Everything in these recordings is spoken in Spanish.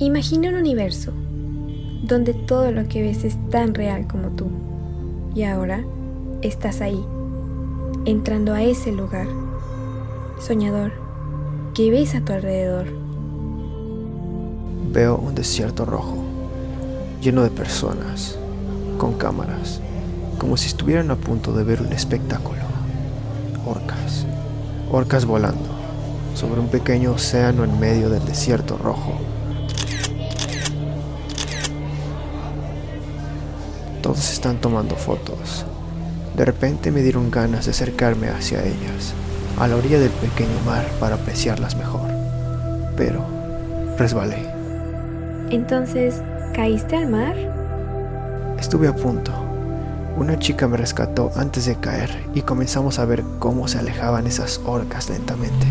Imagina un universo donde todo lo que ves es tan real como tú. Y ahora estás ahí, entrando a ese lugar. Soñador, ¿qué ves a tu alrededor? Veo un desierto rojo, lleno de personas, con cámaras, como si estuvieran a punto de ver un espectáculo. Orcas, orcas volando, sobre un pequeño océano en medio del desierto rojo. Todos están tomando fotos. De repente me dieron ganas de acercarme hacia ellas, a la orilla del pequeño mar para apreciarlas mejor. Pero resbalé. Entonces, ¿caíste al mar? Estuve a punto. Una chica me rescató antes de caer y comenzamos a ver cómo se alejaban esas orcas lentamente.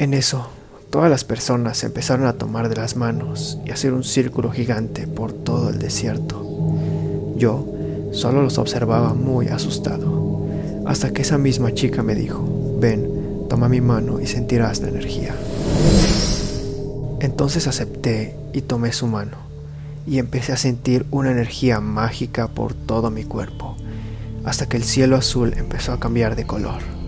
En eso, Todas las personas empezaron a tomar de las manos y hacer un círculo gigante por todo el desierto. Yo solo los observaba muy asustado, hasta que esa misma chica me dijo, ven, toma mi mano y sentirás la energía. Entonces acepté y tomé su mano, y empecé a sentir una energía mágica por todo mi cuerpo, hasta que el cielo azul empezó a cambiar de color.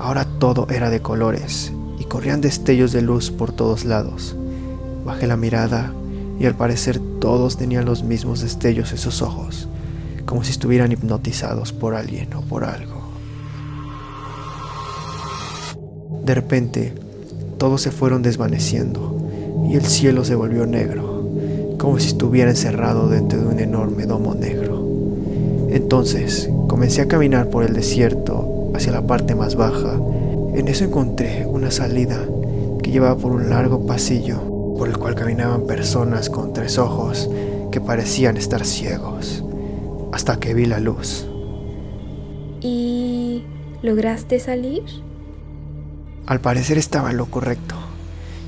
Ahora todo era de colores y corrían destellos de luz por todos lados. Bajé la mirada y al parecer todos tenían los mismos destellos en sus ojos, como si estuvieran hipnotizados por alguien o por algo. De repente, todos se fueron desvaneciendo y el cielo se volvió negro, como si estuviera encerrado dentro de un enorme domo negro. Entonces comencé a caminar por el desierto hacia la parte más baja. En eso encontré una salida que llevaba por un largo pasillo por el cual caminaban personas con tres ojos que parecían estar ciegos, hasta que vi la luz. ¿Y lograste salir? Al parecer estaba en lo correcto,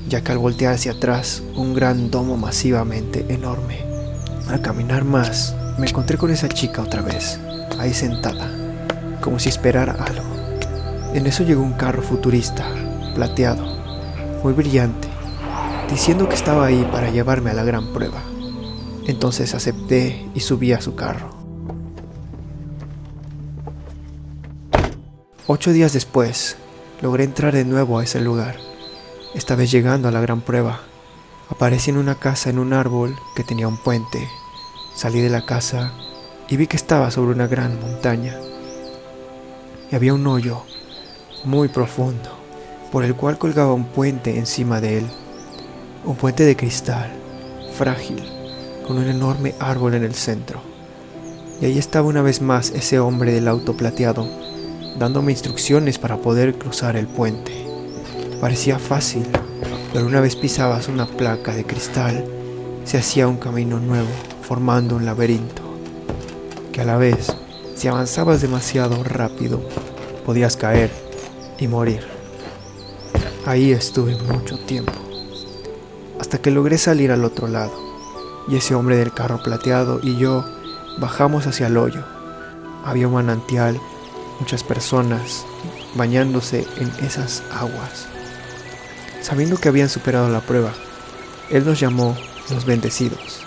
ya que al voltear hacia atrás, un gran domo masivamente enorme. Al caminar más, me encontré con esa chica otra vez, ahí sentada, como si esperara algo. En eso llegó un carro futurista, plateado, muy brillante, diciendo que estaba ahí para llevarme a la gran prueba. Entonces acepté y subí a su carro. Ocho días después, logré entrar de nuevo a ese lugar, esta vez llegando a la gran prueba. Aparecí en una casa en un árbol que tenía un puente. Salí de la casa y vi que estaba sobre una gran montaña había un hoyo muy profundo por el cual colgaba un puente encima de él, un puente de cristal, frágil, con un enorme árbol en el centro. Y ahí estaba una vez más ese hombre del auto plateado, dándome instrucciones para poder cruzar el puente. Parecía fácil, pero una vez pisabas una placa de cristal, se hacía un camino nuevo, formando un laberinto, que a la vez si avanzabas demasiado rápido, podías caer y morir. Ahí estuve mucho tiempo, hasta que logré salir al otro lado, y ese hombre del carro plateado y yo bajamos hacia el hoyo. Había un manantial, muchas personas bañándose en esas aguas. Sabiendo que habían superado la prueba, él nos llamó los bendecidos.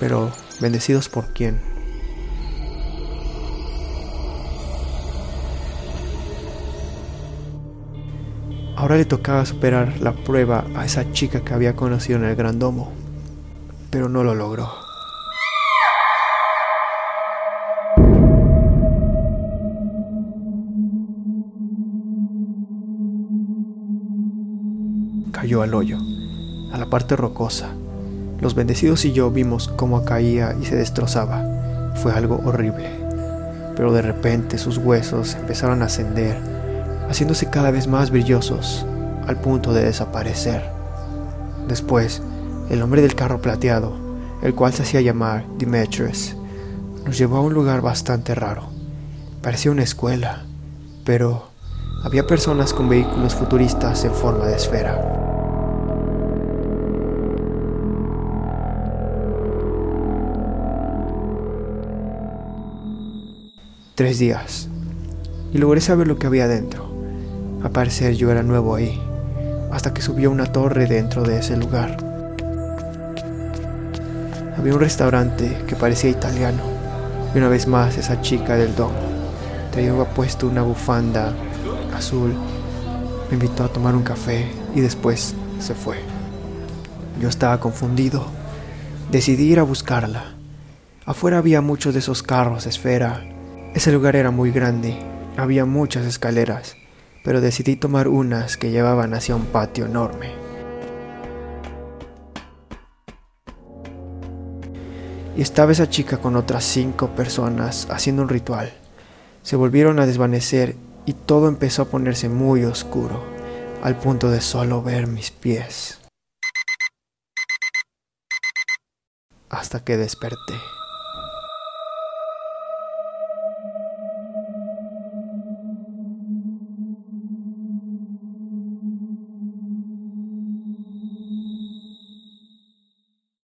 Pero, ¿bendecidos por quién? Ahora le tocaba superar la prueba a esa chica que había conocido en el Gran Domo, pero no lo logró. Cayó al hoyo, a la parte rocosa. Los bendecidos y yo vimos cómo caía y se destrozaba. Fue algo horrible. Pero de repente sus huesos empezaron a ascender haciéndose cada vez más brillosos al punto de desaparecer. Después, el hombre del carro plateado, el cual se hacía llamar Demetrius, nos llevó a un lugar bastante raro. Parecía una escuela, pero había personas con vehículos futuristas en forma de esfera. tres días y logré saber lo que había dentro. A parecer yo era nuevo ahí, hasta que subí a una torre dentro de ese lugar. Había un restaurante que parecía italiano y una vez más esa chica del domo traía puesto una bufanda azul, me invitó a tomar un café y después se fue. Yo estaba confundido. Decidí ir a buscarla. Afuera había muchos de esos carros esfera. Ese lugar era muy grande. Había muchas escaleras, pero decidí tomar unas que llevaban hacia un patio enorme. Y estaba esa chica con otras cinco personas haciendo un ritual. Se volvieron a desvanecer y todo empezó a ponerse muy oscuro, al punto de solo ver mis pies. Hasta que desperté.